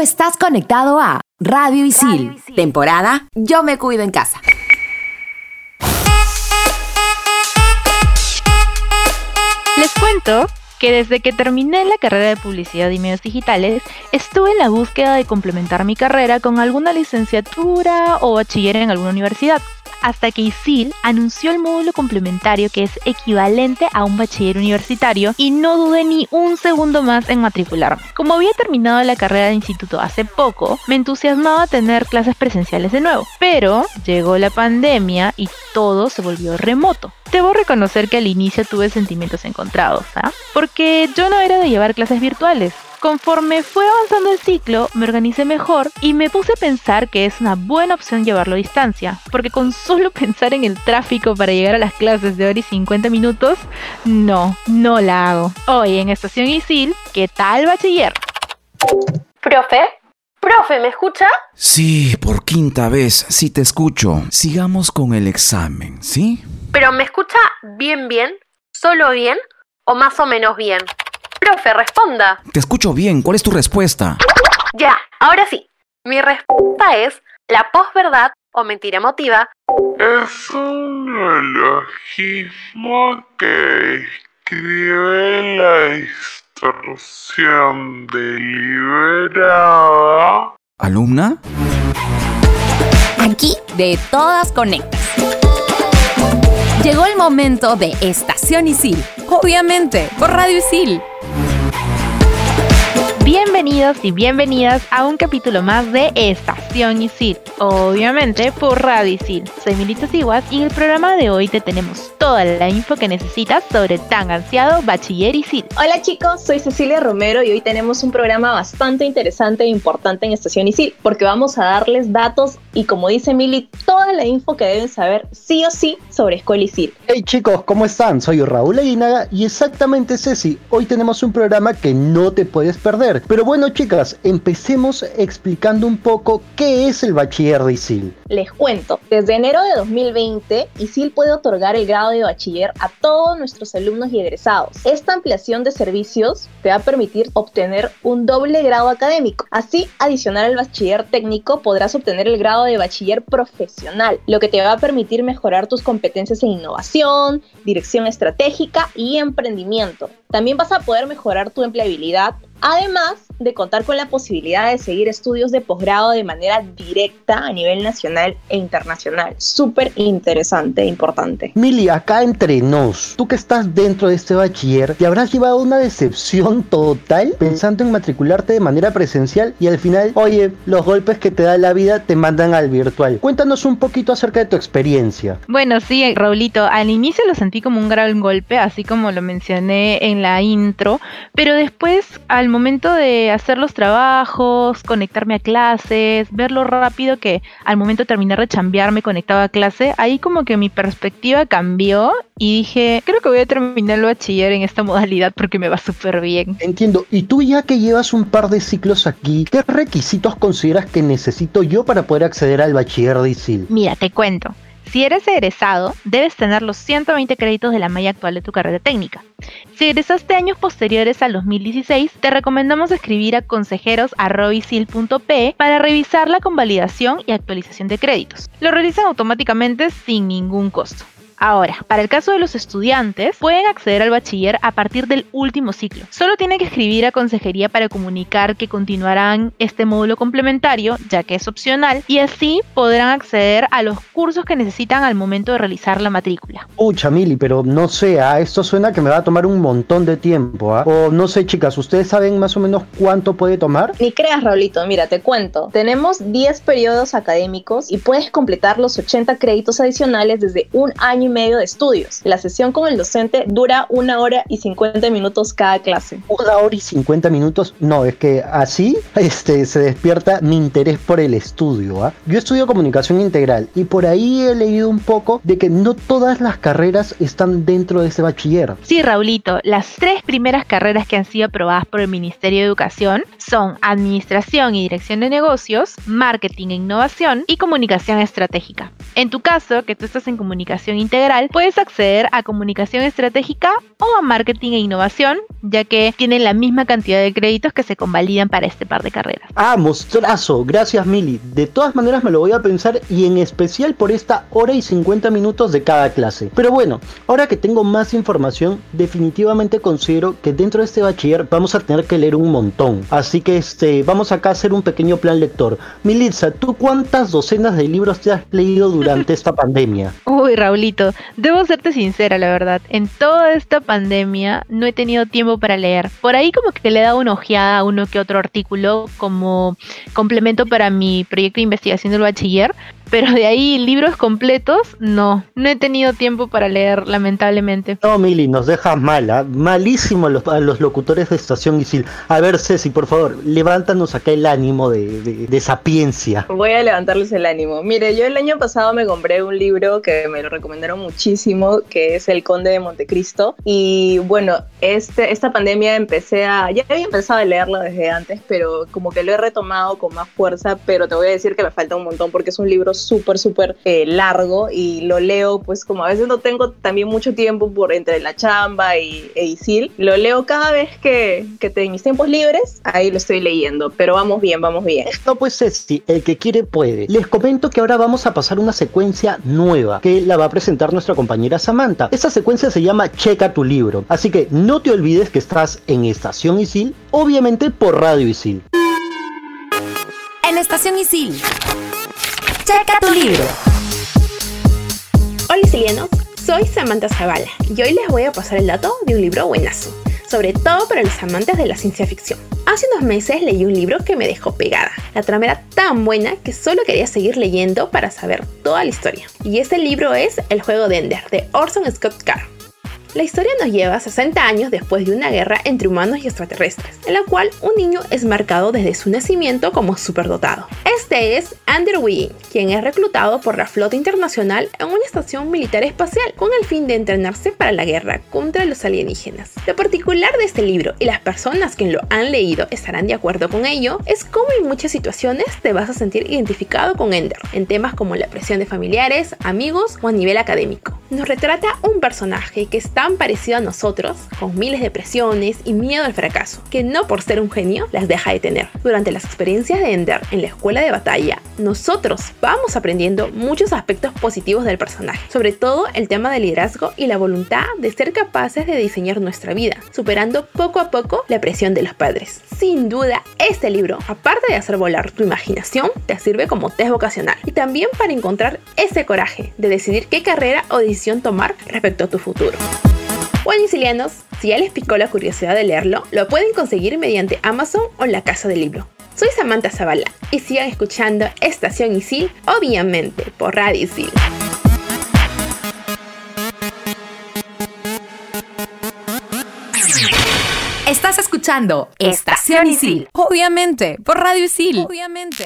estás conectado a Radio Isil, temporada Yo me cuido en casa. Les cuento que desde que terminé la carrera de publicidad y medios digitales, estuve en la búsqueda de complementar mi carrera con alguna licenciatura o bachiller en alguna universidad hasta que ISIL anunció el módulo complementario que es equivalente a un bachiller universitario y no dudé ni un segundo más en matricularme. Como había terminado la carrera de instituto hace poco, me entusiasmaba tener clases presenciales de nuevo, pero llegó la pandemia y todo se volvió remoto. Debo reconocer que al inicio tuve sentimientos encontrados, ¿ah? Porque yo no era de llevar clases virtuales, Conforme fue avanzando el ciclo, me organicé mejor y me puse a pensar que es una buena opción llevarlo a distancia, porque con solo pensar en el tráfico para llegar a las clases de hora y 50 minutos, no, no la hago. Hoy en Estación Isil, ¿qué tal bachiller? Profe, profe, ¿me escucha? Sí, por quinta vez, sí te escucho. Sigamos con el examen, ¿sí? Pero ¿me escucha bien bien? ¿Solo bien? ¿O más o menos bien? Profe, responda. Te escucho bien. ¿Cuál es tu respuesta? Ya, ahora sí. Mi respuesta es la posverdad o mentira emotiva. Es un neologismo que describe la distorsión deliberada. ¿Alumna? Aquí de todas conectas. Llegó el momento de Estación Isil. Obviamente, por Radio Isil. Bienvenidos y bienvenidas a un capítulo más de Estación Isil, obviamente por Radio Isil. Soy Milita Siguas y en el programa de hoy te tenemos toda la info que necesitas sobre tan ansiado Bachiller Isil. Hola chicos, soy Cecilia Romero y hoy tenemos un programa bastante interesante e importante en Estación Isil porque vamos a darles datos y como dice Mili, toda la info que deben saber sí o sí sobre Escuela Isil. Hey chicos, ¿cómo están? Soy Raúl Aguinaga y exactamente Ceci, hoy tenemos un programa que no te puedes perder pero bueno, chicas, empecemos explicando un poco qué es el bachiller de ISIL. Les cuento, desde enero de 2020, ISIL puede otorgar el grado de bachiller a todos nuestros alumnos y egresados. Esta ampliación de servicios te va a permitir obtener un doble grado académico. Así, adicional al bachiller técnico, podrás obtener el grado de bachiller profesional, lo que te va a permitir mejorar tus competencias en innovación, dirección estratégica y emprendimiento. También vas a poder mejorar tu empleabilidad además de contar con la posibilidad de seguir estudios de posgrado de manera directa a nivel nacional e internacional. Súper interesante e importante. Mili, acá entre nos, tú que estás dentro de este bachiller, te habrás llevado una decepción total pensando en matricularte de manera presencial y al final, oye, los golpes que te da la vida te mandan al virtual. Cuéntanos un poquito acerca de tu experiencia. Bueno, sí, Raulito, al inicio lo sentí como un gran golpe, así como lo mencioné en la intro, pero después al momento de hacer los trabajos, conectarme a clases, ver lo rápido que al momento de terminar de chambear me conectaba a clase, ahí como que mi perspectiva cambió y dije, creo que voy a terminar el bachiller en esta modalidad porque me va súper bien. Entiendo. Y tú ya que llevas un par de ciclos aquí, ¿qué requisitos consideras que necesito yo para poder acceder al bachiller de ISIL? Mira, te cuento. Si eres egresado, debes tener los 120 créditos de la malla actual de tu carrera técnica. Si egresaste años posteriores al 2016, te recomendamos escribir a consejeros.robisil.p para revisar la convalidación y actualización de créditos. Lo realizan automáticamente sin ningún costo. Ahora, para el caso de los estudiantes, pueden acceder al bachiller a partir del último ciclo. Solo tienen que escribir a consejería para comunicar que continuarán este módulo complementario, ya que es opcional, y así podrán acceder a los cursos que necesitan al momento de realizar la matrícula. Uy, Chamili, pero no sé, ¿ah? esto suena que me va a tomar un montón de tiempo. ¿ah? O no sé, chicas, ¿ustedes saben más o menos cuánto puede tomar? Ni creas, Raulito, mira, te cuento. Tenemos 10 periodos académicos y puedes completar los 80 créditos adicionales desde un año medio de estudios. La sesión con el docente dura una hora y 50 minutos cada clase. Una hora y 50 minutos, no, es que así este, se despierta mi interés por el estudio. ¿ah? Yo estudio comunicación integral y por ahí he leído un poco de que no todas las carreras están dentro de ese bachiller. Sí, Raulito, las tres primeras carreras que han sido aprobadas por el Ministerio de Educación son Administración y Dirección de Negocios, Marketing e Innovación y Comunicación Estratégica. En tu caso, que tú estás en Comunicación Integral, integral, puedes acceder a comunicación estratégica o a marketing e innovación, ya que tienen la misma cantidad de créditos que se convalidan para este par de carreras. Ah, mostrazo, gracias Mili. De todas maneras me lo voy a pensar y en especial por esta hora y 50 minutos de cada clase. Pero bueno, ahora que tengo más información, definitivamente considero que dentro de este bachiller vamos a tener que leer un montón. Así que este, vamos acá a hacer un pequeño plan lector. Militza, ¿tú cuántas docenas de libros te has leído durante esta pandemia? Uy, Raulito, debo serte sincera, la verdad. En toda esta pandemia no he tenido tiempo para leer. Por ahí como que le he dado una ojeada a uno que otro artículo como complemento para mi proyecto de investigación del bachiller, pero de ahí libros completos, no, no he tenido tiempo para leer, lamentablemente. No, Mili, nos dejas mala, malísimo a los, a los locutores de Estación Isil. A ver, Ceci, por favor, levántanos acá el ánimo de, de, de, sapiencia. Voy a levantarles el ánimo. Mire, yo el año pasado me compré un libro que me lo recomendaron muchísimo, que es El Conde de Montecristo. Y bueno, este, esta pandemia empecé a, ya había empezado a leerlo desde antes, pero como que lo he retomado con más fuerza, pero te voy a decir que me falta un montón porque es un libro súper, súper eh, largo y lo leo, pues como a veces no tengo también mucho tiempo por entre la chamba y e ISIL, lo leo cada vez que, que tengo mis tiempos libres, ahí lo estoy leyendo, pero vamos bien, vamos bien. No, pues Ceci, el que quiere puede. Les comento que ahora vamos a pasar una secuencia nueva que la va a presentar nuestra compañera Samantha. Esta secuencia se llama Checa tu libro, así que no te olvides que estás en Estación Isil, obviamente por Radio Isil. En Estación Isil. Checa tu libro. Hola Isilianos, soy Samantha Zavala y hoy les voy a pasar el dato de un libro buenazo, sobre todo para los amantes de la ciencia ficción. Hace unos meses leí un libro que me dejó pegada. La trama era tan buena que solo quería seguir leyendo para saber toda la historia. Y este libro es El juego de Ender, de Orson Scott Card. La historia nos lleva 60 años después de una guerra entre humanos y extraterrestres, en la cual un niño es marcado desde su nacimiento como superdotado. Este es Ander Wiggin, quien es reclutado por la flota internacional en una estación militar espacial con el fin de entrenarse para la guerra contra los alienígenas. Lo particular de este libro, y las personas que lo han leído estarán de acuerdo con ello, es cómo en muchas situaciones te vas a sentir identificado con Ender, en temas como la presión de familiares, amigos o a nivel académico. Nos retrata un personaje que está tan parecido a nosotros, con miles de presiones y miedo al fracaso, que no por ser un genio las deja de tener. Durante las experiencias de Ender en la escuela de batalla, nosotros vamos aprendiendo muchos aspectos positivos del personaje, sobre todo el tema del liderazgo y la voluntad de ser capaces de diseñar nuestra vida, superando poco a poco la presión de los padres. Sin duda, este libro, aparte de hacer volar tu imaginación, te sirve como test vocacional y también para encontrar ese coraje de decidir qué carrera o decisión tomar respecto a tu futuro. Bueno, sicilianos, si ya les picó la curiosidad de leerlo, lo pueden conseguir mediante Amazon o la Casa del Libro. Soy Samantha Zavala y sigan escuchando Estación Isil, obviamente por Radio Isil. Estás escuchando Estación Isil, obviamente por Radio Isil. Obviamente.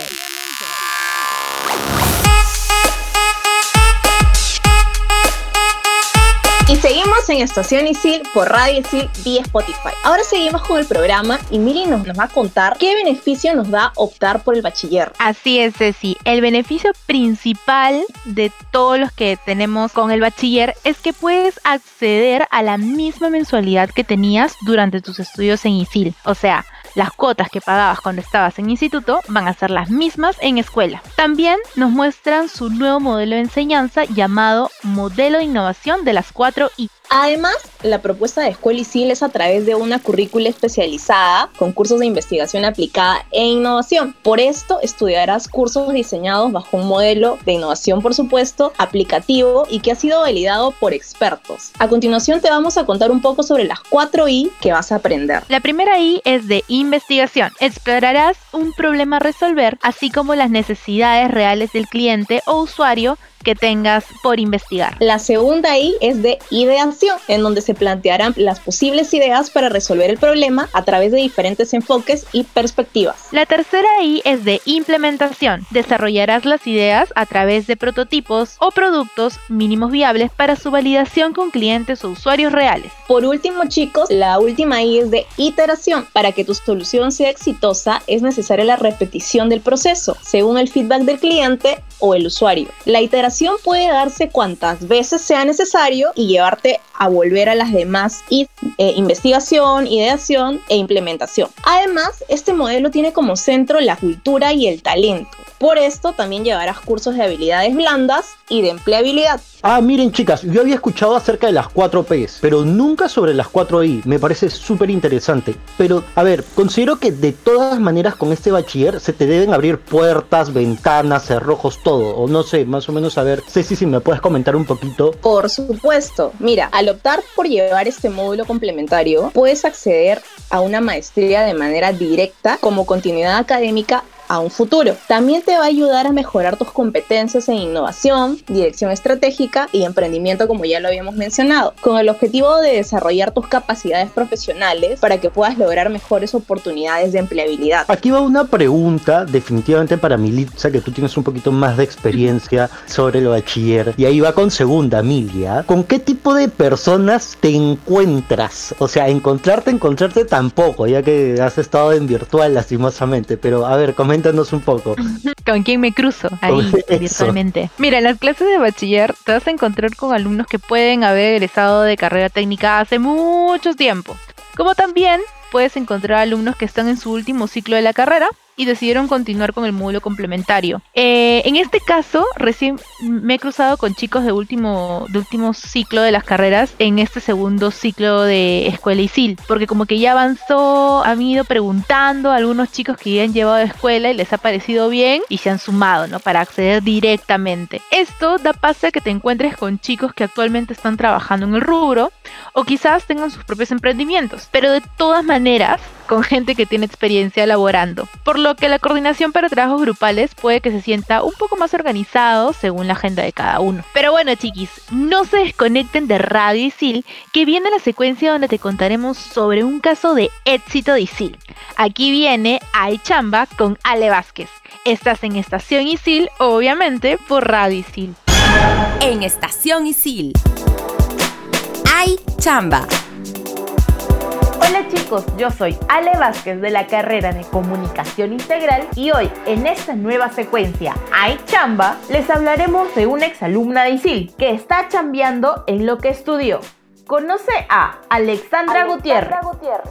Y seguimos en Estación Isil por Radio Isil vía Spotify. Ahora seguimos con el programa y Miri nos, va a contar qué beneficio nos da optar por el bachiller. Así es, Ceci. El beneficio principal de todos los que tenemos con el bachiller es que puedes acceder a la misma mensualidad que tenías durante tus estudios en ISIL. O sea, las cuotas que pagabas cuando estabas en instituto van a ser las mismas en escuela. También nos muestran su nuevo modelo de enseñanza llamado Modelo de Innovación de las 4 I. Además, la propuesta de Escuela es a través de una currícula especializada con cursos de investigación aplicada e innovación. Por esto, estudiarás cursos diseñados bajo un modelo de innovación, por supuesto, aplicativo y que ha sido validado por expertos. A continuación, te vamos a contar un poco sobre las 4 I que vas a aprender. La primera I es de investigación. Explorarás un problema a resolver, así como las necesidades reales del cliente o usuario que tengas por investigar. La segunda I es de ideación, en donde se plantearán las posibles ideas para resolver el problema a través de diferentes enfoques y perspectivas. La tercera I es de implementación. Desarrollarás las ideas a través de prototipos o productos mínimos viables para su validación con clientes o usuarios reales. Por último, chicos, la última I es de iteración. Para que tu solución sea exitosa, es necesaria la repetición del proceso, según el feedback del cliente o el usuario. La iteración puede darse cuantas veces sea necesario y llevarte a volver a las demás eh, investigación, ideación e implementación. Además, este modelo tiene como centro la cultura y el talento. Por esto también llevarás cursos de habilidades blandas y de empleabilidad. Ah, miren chicas, yo había escuchado acerca de las 4 Ps, pero nunca sobre las 4 I. Me parece súper interesante. Pero, a ver, considero que de todas maneras con este bachiller se te deben abrir puertas, ventanas, cerrojos, todo. O no sé, más o menos a ver, Ceci, si me puedes comentar un poquito. Por supuesto. Mira, al optar por llevar este módulo complementario, puedes acceder a una maestría de manera directa como continuidad académica a un futuro. También te va a ayudar a mejorar tus competencias en innovación, dirección estratégica y emprendimiento como ya lo habíamos mencionado, con el objetivo de desarrollar tus capacidades profesionales para que puedas lograr mejores oportunidades de empleabilidad. Aquí va una pregunta definitivamente para Militza, que tú tienes un poquito más de experiencia sobre el bachiller. Y ahí va con segunda, Milia. ¿Con qué tipo de personas te encuentras? O sea, encontrarte, encontrarte tampoco, ya que has estado en virtual lastimosamente. Pero a ver, coméntanos un poco. ¿Con quién me cruzo ahí virtualmente? Mira, en las clases de bachiller te vas a encontrar con alumnos que pueden haber egresado de carrera técnica hace mucho tiempo. Como también puedes encontrar alumnos que están en su último ciclo de la carrera y decidieron continuar con el módulo complementario. Eh, en este caso, recién me he cruzado con chicos de último, de último ciclo de las carreras en este segundo ciclo de escuela ISIL, porque como que ya avanzó, han ido preguntando a algunos chicos que ya han llevado a escuela y les ha parecido bien y se han sumado, ¿no? Para acceder directamente. Esto da paso a que te encuentres con chicos que actualmente están trabajando en el rubro o quizás tengan sus propios emprendimientos, pero de todas maneras con gente que tiene experiencia laborando, por lo que la coordinación para trabajos grupales puede que se sienta un poco más organizado según la agenda de cada uno. Pero bueno chiquis, no se desconecten de Radio Isil, que viene la secuencia donde te contaremos sobre un caso de éxito de Isil. Aquí viene Ay Chamba con Ale Vázquez. Estás en Estación Isil, obviamente por Radio Isil. En Estación Isil. Ay Chamba. Hola chicos, yo soy Ale Vázquez de la carrera de Comunicación Integral y hoy en esta nueva secuencia Hay Chamba les hablaremos de una exalumna de ISIL que está chambeando en lo que estudió. Conoce a Alexandra, Gutiérrez,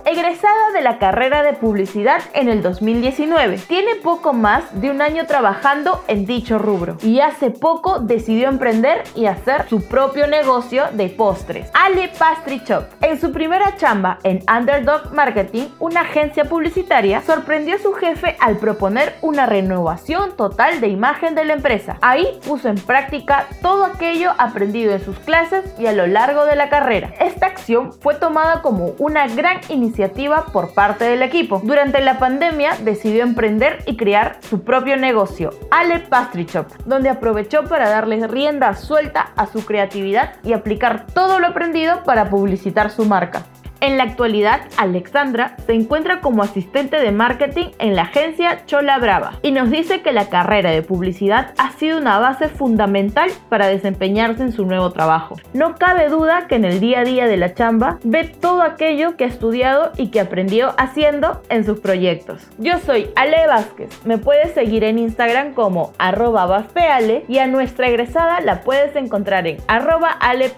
egresada de la carrera de publicidad en el 2019. Tiene poco más de un año trabajando en dicho rubro y hace poco decidió emprender y hacer su propio negocio de postres, Ale Pastry Shop. En su primera chamba en Underdog Marketing, una agencia publicitaria, sorprendió a su jefe al proponer una renovación total de imagen de la empresa. Ahí puso en práctica todo aquello aprendido en sus clases y a lo largo de la carrera. Esta acción fue tomada como una gran iniciativa por parte del equipo. Durante la pandemia decidió emprender y crear su propio negocio, Ale Pastry Shop, donde aprovechó para darle rienda suelta a su creatividad y aplicar todo lo aprendido para publicitar su marca. En la actualidad, Alexandra se encuentra como asistente de marketing en la agencia Chola Brava y nos dice que la carrera de publicidad ha sido una base fundamental para desempeñarse en su nuevo trabajo. No cabe duda que en el día a día de la chamba ve todo aquello que ha estudiado y que aprendió haciendo en sus proyectos. Yo soy Ale Vázquez, me puedes seguir en Instagram como arroba vaspeale y a nuestra egresada la puedes encontrar en arroba Ale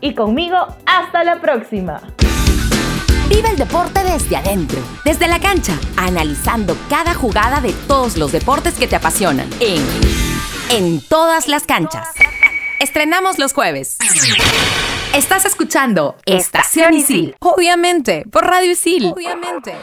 Y conmigo, hasta la próxima. Vive el deporte desde adentro, desde la cancha, analizando cada jugada de todos los deportes que te apasionan en En todas las canchas. Estrenamos los jueves. Estás escuchando Estación Isil, obviamente, por Radio Isil. Obviamente.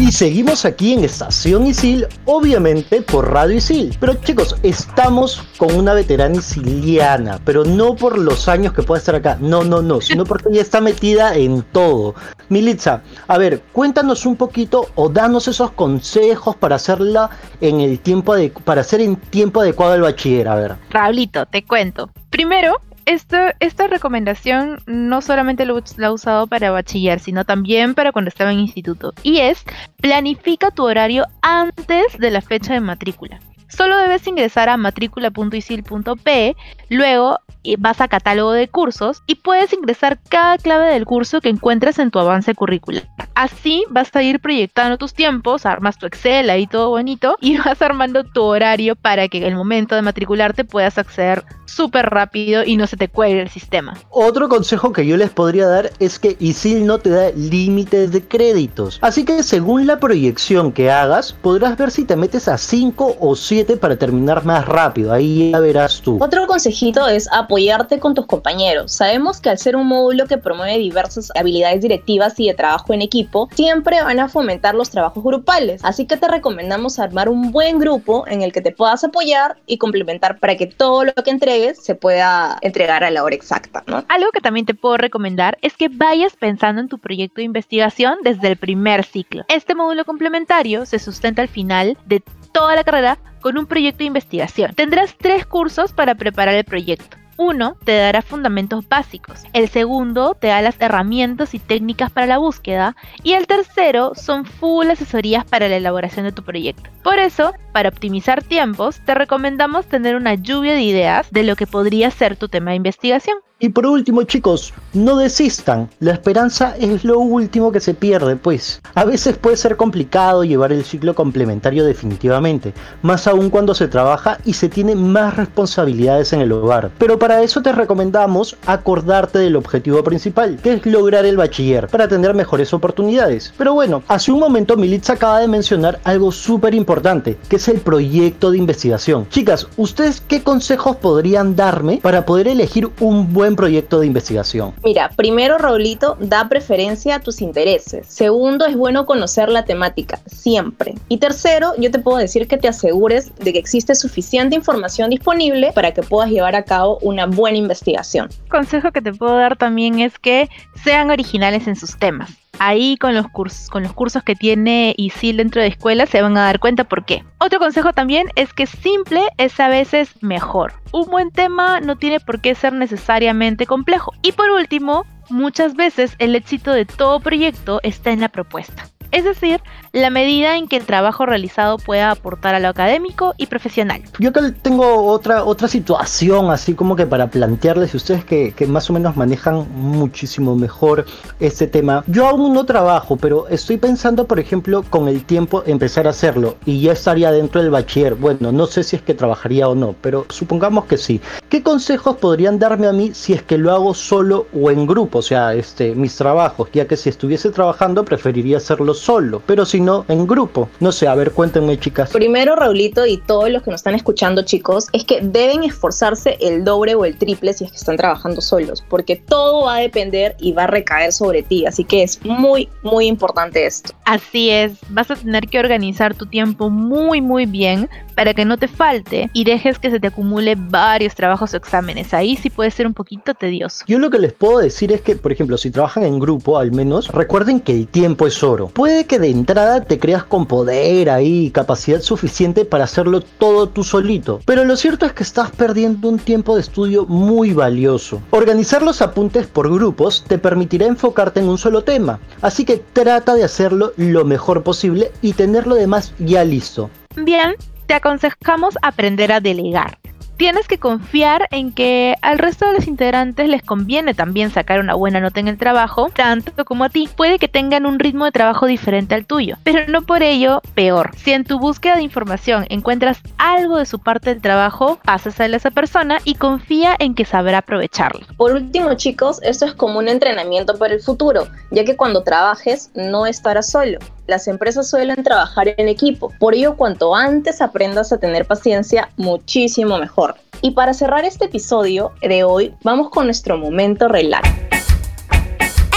Y seguimos aquí en Estación Isil, obviamente por Radio Isil. Pero chicos, estamos con una veterana isiliana, pero no por los años que puede estar acá, no, no, no, sino porque ella está metida en todo. Militza, a ver, cuéntanos un poquito o danos esos consejos para hacerla en el tiempo de, para hacer en tiempo adecuado el bachiller, a ver. Raulito, te cuento. Primero, esta recomendación no solamente la he usado para bachiller, sino también para cuando estaba en instituto. Y es, planifica tu horario antes de la fecha de matrícula. Solo debes ingresar a matrícula.isil.p, luego vas a catálogo de cursos y puedes ingresar cada clave del curso que encuentres en tu avance curricular. Así vas a ir proyectando tus tiempos, armas tu Excel ahí todo bonito y vas armando tu horario para que el momento de matricularte puedas acceder súper rápido y no se te cuelgue el sistema. Otro consejo que yo les podría dar es que ISIL no te da límites de créditos. Así que según la proyección que hagas, podrás ver si te metes a 5 o 7 para terminar más rápido. Ahí ya verás tú. Otro consejito es apoyarte con tus compañeros. Sabemos que al ser un módulo que promueve diversas habilidades directivas y de trabajo en equipo, siempre van a fomentar los trabajos grupales. Así que te recomendamos armar un buen grupo en el que te puedas apoyar y complementar para que todo lo que entregues se pueda entregar a la hora exacta. Algo que también te puedo recomendar es que vayas pensando en tu proyecto de investigación desde el primer ciclo. Este módulo complementario se sustenta al final de toda la carrera con un proyecto de investigación. Tendrás tres cursos para preparar el proyecto. Uno te dará fundamentos básicos, el segundo te da las herramientas y técnicas para la búsqueda y el tercero son full asesorías para la elaboración de tu proyecto. Por eso, para optimizar tiempos, te recomendamos tener una lluvia de ideas de lo que podría ser tu tema de investigación. Y por último, chicos, no desistan. La esperanza es lo último que se pierde, pues. A veces puede ser complicado llevar el ciclo complementario definitivamente, más aún cuando se trabaja y se tiene más responsabilidades en el hogar. Pero para eso te recomendamos acordarte del objetivo principal, que es lograr el bachiller, para tener mejores oportunidades. Pero bueno, hace un momento Militz acaba de mencionar algo súper importante, que es el proyecto de investigación. Chicas, ¿ustedes qué consejos podrían darme para poder elegir un buen proyecto de investigación? Mira, primero, Raulito, da preferencia a tus intereses. Segundo, es bueno conocer la temática, siempre. Y tercero, yo te puedo decir que te asegures de que existe suficiente información disponible para que puedas llevar a cabo una buena investigación. Consejo que te puedo dar también es que sean originales en sus temas ahí con los cursos, con los cursos que tiene ISIL dentro de escuelas se van a dar cuenta por qué. Otro consejo también es que simple es a veces mejor. Un buen tema no tiene por qué ser necesariamente complejo. Y por último, muchas veces el éxito de todo proyecto está en la propuesta es decir, la medida en que el trabajo realizado pueda aportar a lo académico y profesional. Yo acá tengo otra, otra situación, así como que para plantearles, ustedes que, que más o menos manejan muchísimo mejor este tema. Yo aún no trabajo, pero estoy pensando, por ejemplo, con el tiempo empezar a hacerlo y ya estaría dentro del bachiller. Bueno, no sé si es que trabajaría o no, pero supongamos que sí. ¿Qué consejos podrían darme a mí si es que lo hago solo o en grupo? O sea, este, mis trabajos, ya que si estuviese trabajando preferiría hacerlo solo, pero si no, en grupo. No sé, a ver, cuéntenme chicas. Primero, Raulito y todos los que nos están escuchando, chicos, es que deben esforzarse el doble o el triple si es que están trabajando solos, porque todo va a depender y va a recaer sobre ti, así que es muy, muy importante esto. Así es, vas a tener que organizar tu tiempo muy, muy bien para que no te falte y dejes que se te acumule varios trabajos o exámenes. Ahí sí puede ser un poquito tedioso. Yo lo que les puedo decir es que, por ejemplo, si trabajan en grupo, al menos, recuerden que el tiempo es oro. Puede que de entrada te creas con poder ahí, capacidad suficiente para hacerlo todo tú solito, pero lo cierto es que estás perdiendo un tiempo de estudio muy valioso. Organizar los apuntes por grupos te permitirá enfocarte en un solo tema, así que trata de hacerlo lo mejor posible y tener lo demás ya listo. Bien, te aconsejamos aprender a delegar. Tienes que confiar en que al resto de los integrantes les conviene también sacar una buena nota en el trabajo, tanto como a ti. Puede que tengan un ritmo de trabajo diferente al tuyo, pero no por ello peor. Si en tu búsqueda de información encuentras algo de su parte del trabajo, pásasela a esa persona y confía en que sabrá aprovecharlo. Por último, chicos, esto es como un entrenamiento para el futuro, ya que cuando trabajes no estarás solo las empresas suelen trabajar en equipo. Por ello, cuanto antes aprendas a tener paciencia, muchísimo mejor. Y para cerrar este episodio de hoy, vamos con nuestro momento relax.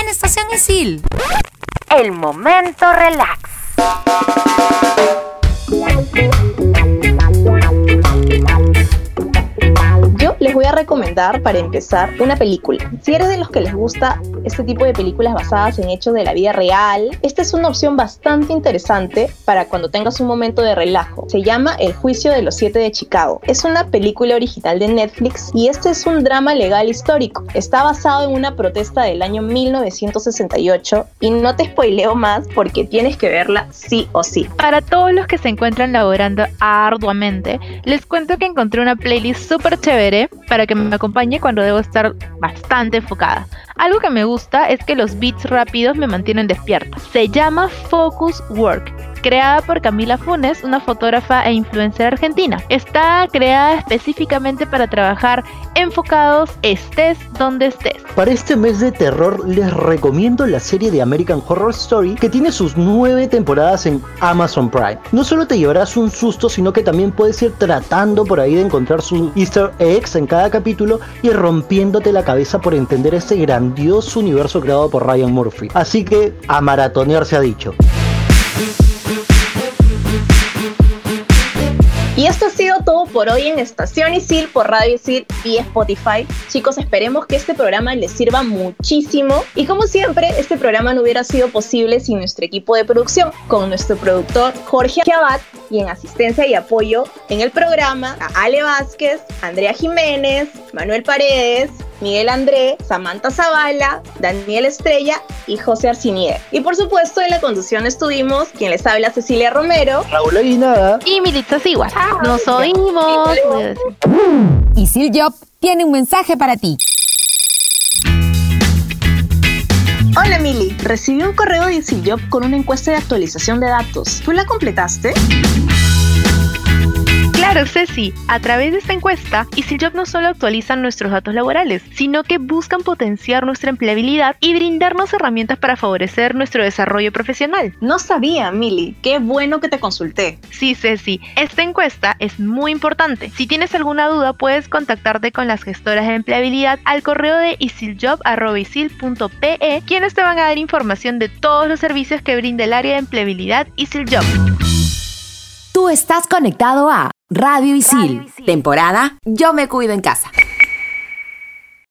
En Estación Isil. El momento relax. les voy a recomendar para empezar una película. Si eres de los que les gusta este tipo de películas basadas en hechos de la vida real, esta es una opción bastante interesante para cuando tengas un momento de relajo. Se llama El juicio de los siete de Chicago. Es una película original de Netflix y este es un drama legal histórico. Está basado en una protesta del año 1968 y no te spoileo más porque tienes que verla sí o sí. Para todos los que se encuentran laborando arduamente, les cuento que encontré una playlist súper chévere para que me acompañe cuando debo estar bastante enfocada. Algo que me gusta es que los beats rápidos me mantienen despierta. Se llama Focus Work creada por Camila Funes, una fotógrafa e influencer argentina. Está creada específicamente para trabajar enfocados estés donde estés. Para este mes de terror les recomiendo la serie de American Horror Story que tiene sus nueve temporadas en Amazon Prime. No solo te llevarás un susto, sino que también puedes ir tratando por ahí de encontrar sus easter eggs en cada capítulo y rompiéndote la cabeza por entender este grandioso universo creado por Ryan Murphy. Así que a maratonear se ha dicho. Esto ha sido todo por hoy en Estación Isil por Radio Isil y Spotify. Chicos, esperemos que este programa les sirva muchísimo. Y como siempre, este programa no hubiera sido posible sin nuestro equipo de producción, con nuestro productor Jorge Abad y en asistencia y apoyo en el programa a Ale Vázquez, Andrea Jiménez, Manuel Paredes, Miguel André, Samantha Zavala, Daniel Estrella y José Arcinier. Y por supuesto en la conducción estuvimos quien les habla Cecilia Romero, Raúl Aguinaga y Militza Sigua. Nos oímos. Y Sil Job tiene un mensaje para ti. Hola Mili, recibí un correo de Job con una encuesta de actualización de datos. ¿Tú la completaste? Claro, Ceci, a través de esta encuesta, EasyJob no solo actualizan nuestros datos laborales, sino que buscan potenciar nuestra empleabilidad y brindarnos herramientas para favorecer nuestro desarrollo profesional. No sabía, Mili. Qué bueno que te consulté. Sí, Ceci, esta encuesta es muy importante. Si tienes alguna duda, puedes contactarte con las gestoras de empleabilidad al correo de isiljob.pe, quienes te van a dar información de todos los servicios que brinda el área de empleabilidad EasyJob. Tú estás conectado a Radio Isil, temporada Yo me cuido en casa.